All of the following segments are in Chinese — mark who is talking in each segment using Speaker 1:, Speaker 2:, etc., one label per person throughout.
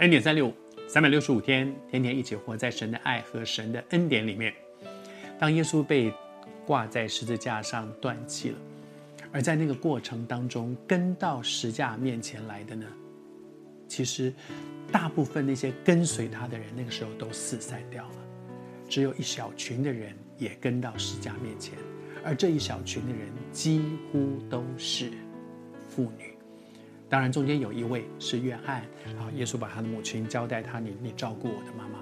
Speaker 1: 恩典三六五，三百六十五天，天天一起活在神的爱和神的恩典里面。当耶稣被挂在十字架上断气了，而在那个过程当中，跟到十架面前来的呢，其实大部分那些跟随他的人，那个时候都四散掉了，只有一小群的人也跟到十架面前，而这一小群的人几乎都是妇女。当然，中间有一位是约翰，啊，耶稣把他的母亲交代他，你你照顾我的妈妈。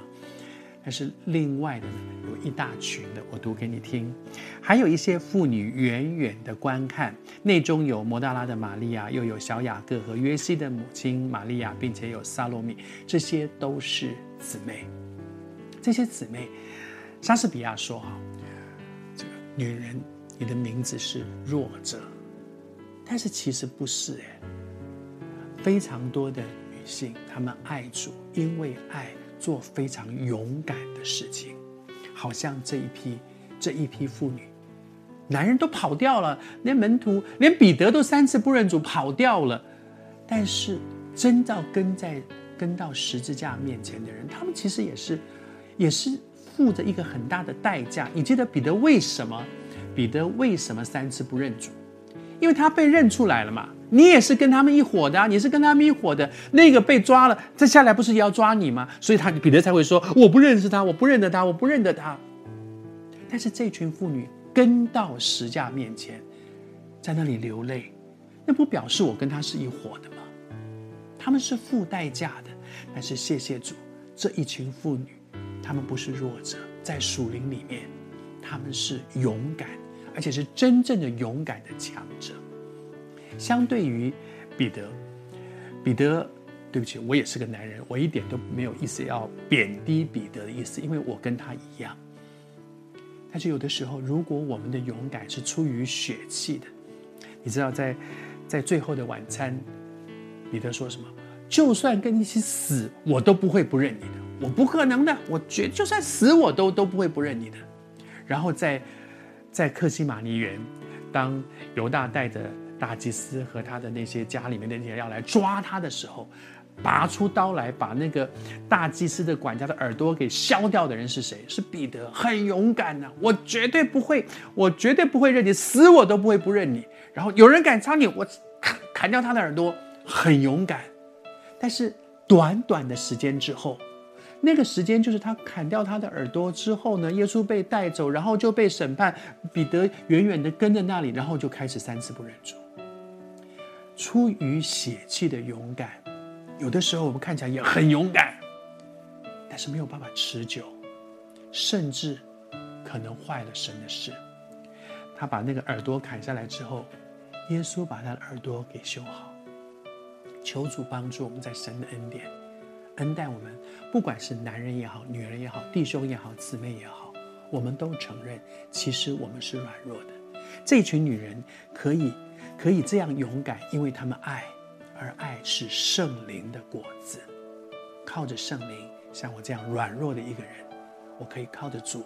Speaker 1: 但是另外的呢，有一大群的，我读给你听。还有一些妇女远远的观看，内中有摩大拉的玛利亚，又有小雅各和约西的母亲玛利亚，并且有撒罗米，这些都是姊妹。这些姊妹，莎士比亚说：“哈，这个女人，你的名字是弱者。”但是其实不是哎。非常多的女性，她们爱主，因为爱做非常勇敢的事情，好像这一批这一批妇女，男人都跑掉了，连门徒连彼得都三次不认主跑掉了，但是真到跟在跟到十字架面前的人，他们其实也是也是付着一个很大的代价。你记得彼得为什么彼得为什么三次不认主？因为他被认出来了嘛。你也是跟他们一伙的，你是跟他们一伙的。那个被抓了，这下来不是也要抓你吗？所以他彼得才会说：“我不认识他，我不认得他，我不认得他。”但是这群妇女跟到石架面前，在那里流泪，那不表示我跟他是一伙的吗？他们是付代价的。但是谢谢主，这一群妇女，他们不是弱者，在属灵里面，他们是勇敢，而且是真正的勇敢的强者。相对于彼得，彼得，对不起，我也是个男人，我一点都没有意思要贬低彼得的意思，因为我跟他一样。但是有的时候，如果我们的勇敢是出于血气的，你知道在，在最后的晚餐，彼得说什么？就算跟你一起死，我都不会不认你的，我不可能的，我绝就算死我都都不会不认你的。然后在在克西玛尼园，当犹大带着。大祭司和他的那些家里面的人要来抓他的时候，拔出刀来把那个大祭司的管家的耳朵给削掉的人是谁？是彼得，很勇敢的。我绝对不会，我绝对不会认你，死我都不会不认你。然后有人敢插你，我砍砍掉他的耳朵，很勇敢。但是短短的时间之后。那个时间就是他砍掉他的耳朵之后呢，耶稣被带走，然后就被审判。彼得远远的跟在那里，然后就开始三次不认主。出于血气的勇敢，有的时候我们看起来也很勇敢，但是没有办法持久，甚至可能坏了神的事。他把那个耳朵砍下来之后，耶稣把他的耳朵给修好。求主帮助我们在神的恩典。恩待我们，不管是男人也好，女人也好，弟兄也好，姊妹也好，我们都承认，其实我们是软弱的。这群女人可以，可以这样勇敢，因为她们爱，而爱是圣灵的果子。靠着圣灵，像我这样软弱的一个人，我可以靠着主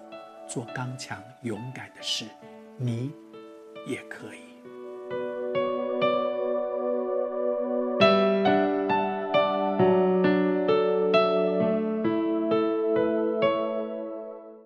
Speaker 1: 做刚强勇敢的事，你也可以。